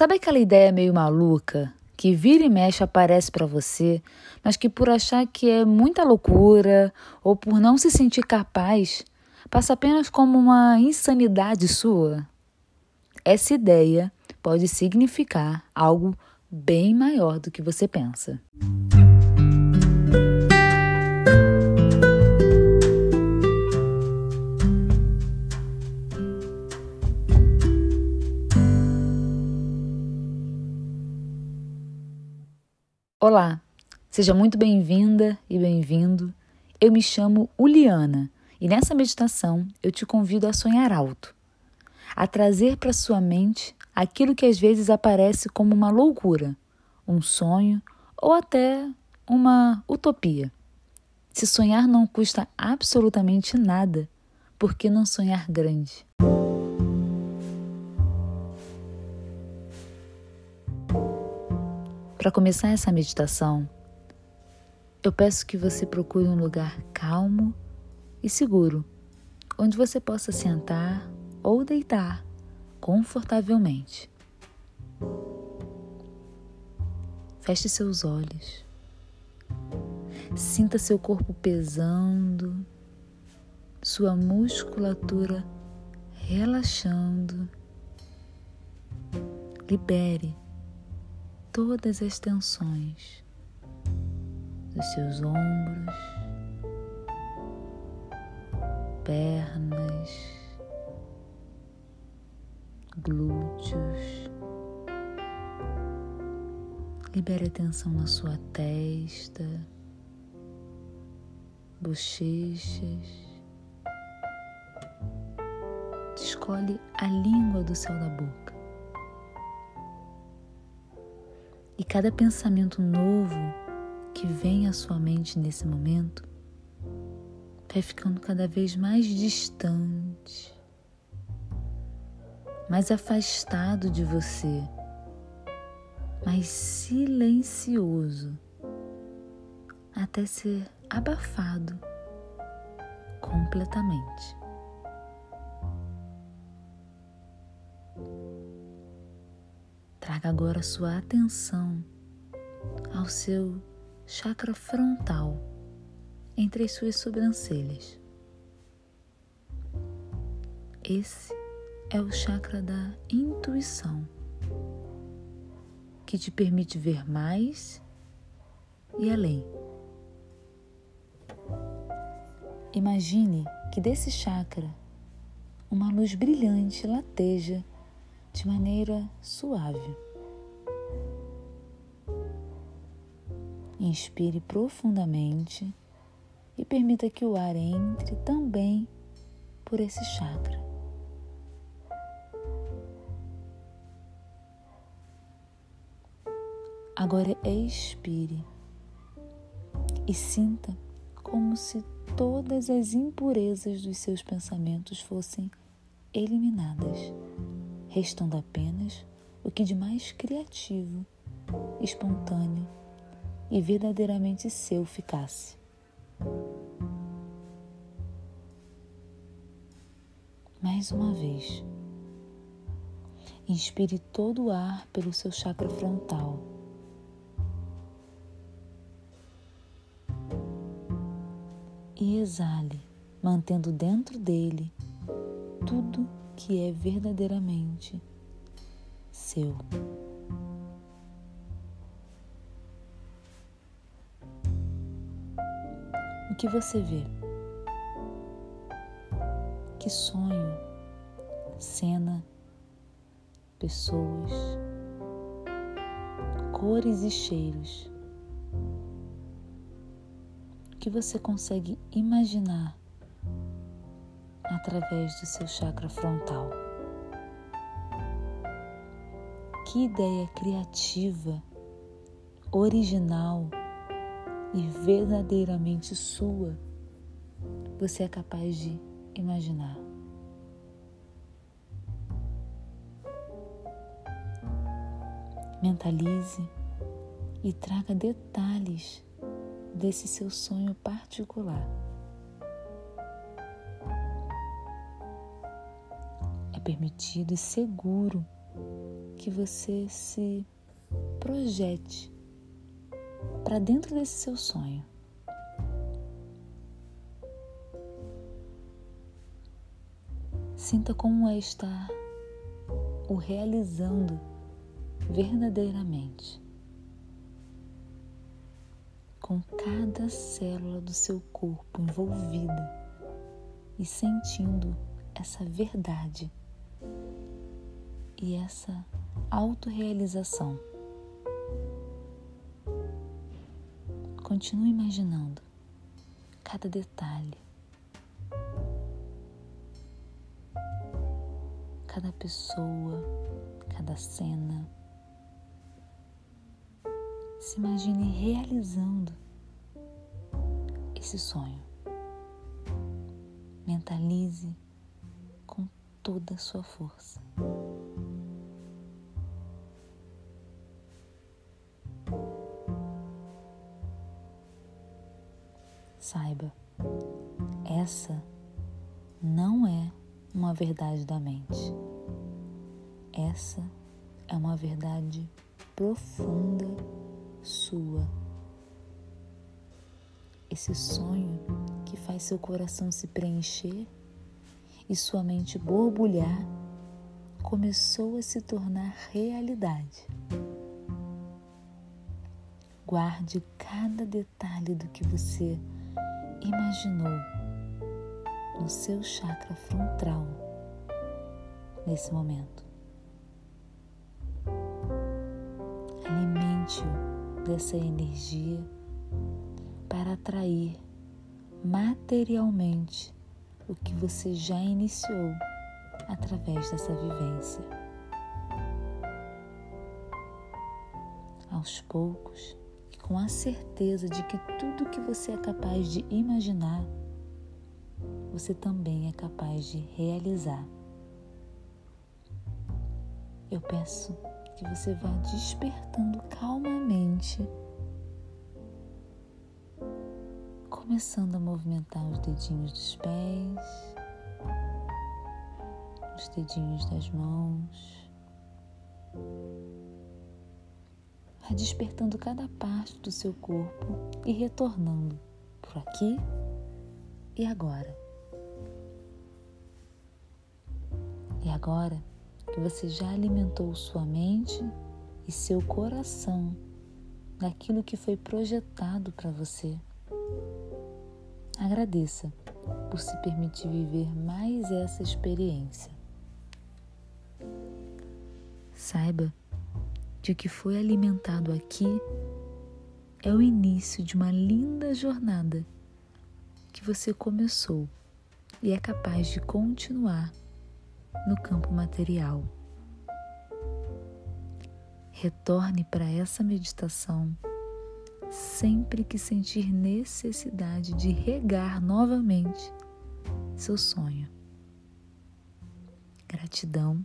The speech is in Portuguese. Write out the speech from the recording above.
Sabe aquela ideia meio maluca que vira e mexe aparece para você, mas que por achar que é muita loucura ou por não se sentir capaz, passa apenas como uma insanidade sua? Essa ideia pode significar algo bem maior do que você pensa. Olá, seja muito bem-vinda e bem-vindo. Eu me chamo Uliana e nessa meditação eu te convido a sonhar alto, a trazer para sua mente aquilo que às vezes aparece como uma loucura, um sonho ou até uma utopia. Se sonhar não custa absolutamente nada, por que não sonhar grande? Para começar essa meditação, eu peço que você procure um lugar calmo e seguro, onde você possa sentar ou deitar confortavelmente. Feche seus olhos. Sinta seu corpo pesando, sua musculatura relaxando. Libere todas as tensões dos seus ombros, pernas, glúteos. Libere a tensão na sua testa, bochechas. Escolhe a língua do céu da boca. E cada pensamento novo que vem à sua mente nesse momento vai ficando cada vez mais distante, mais afastado de você, mais silencioso, até ser abafado completamente. Traga agora sua atenção ao seu chakra frontal entre as suas sobrancelhas. Esse é o chakra da intuição, que te permite ver mais e além. Imagine que desse chakra uma luz brilhante lateja de maneira suave. Inspire profundamente e permita que o ar entre também por esse chakra. Agora expire e sinta como se todas as impurezas dos seus pensamentos fossem eliminadas restando apenas o que de mais criativo, espontâneo e verdadeiramente seu ficasse. Mais uma vez, inspire todo o ar pelo seu chakra frontal. E exale, mantendo dentro dele tudo que é verdadeiramente seu. O que você vê? Que sonho, cena, pessoas, cores e cheiros. O que você consegue imaginar através do seu chakra frontal. Que ideia criativa, original e verdadeiramente sua você é capaz de imaginar. Mentalize e traga detalhes desse seu sonho particular. Permitido e seguro que você se projete para dentro desse seu sonho. Sinta como é estar o realizando verdadeiramente, com cada célula do seu corpo envolvida e sentindo essa verdade e essa autorrealização. Continue imaginando cada detalhe, cada pessoa, cada cena. Se imagine realizando esse sonho. Mentalize com toda a sua força. Saiba, essa não é uma verdade da mente. Essa é uma verdade profunda sua. Esse sonho que faz seu coração se preencher e sua mente borbulhar começou a se tornar realidade. Guarde cada detalhe do que você imaginou no seu chakra frontal nesse momento. Alimente-o dessa energia para atrair materialmente o que você já iniciou através dessa vivência. Aos poucos, com a certeza de que tudo que você é capaz de imaginar, você também é capaz de realizar. Eu peço que você vá despertando calmamente começando a movimentar os dedinhos dos pés, os dedinhos das mãos. Vai despertando cada parte do seu corpo e retornando por aqui e agora. E agora que você já alimentou sua mente e seu coração daquilo que foi projetado para você. Agradeça por se permitir viver mais essa experiência. Saiba de que foi alimentado aqui é o início de uma linda jornada que você começou e é capaz de continuar no campo material. Retorne para essa meditação sempre que sentir necessidade de regar novamente seu sonho. Gratidão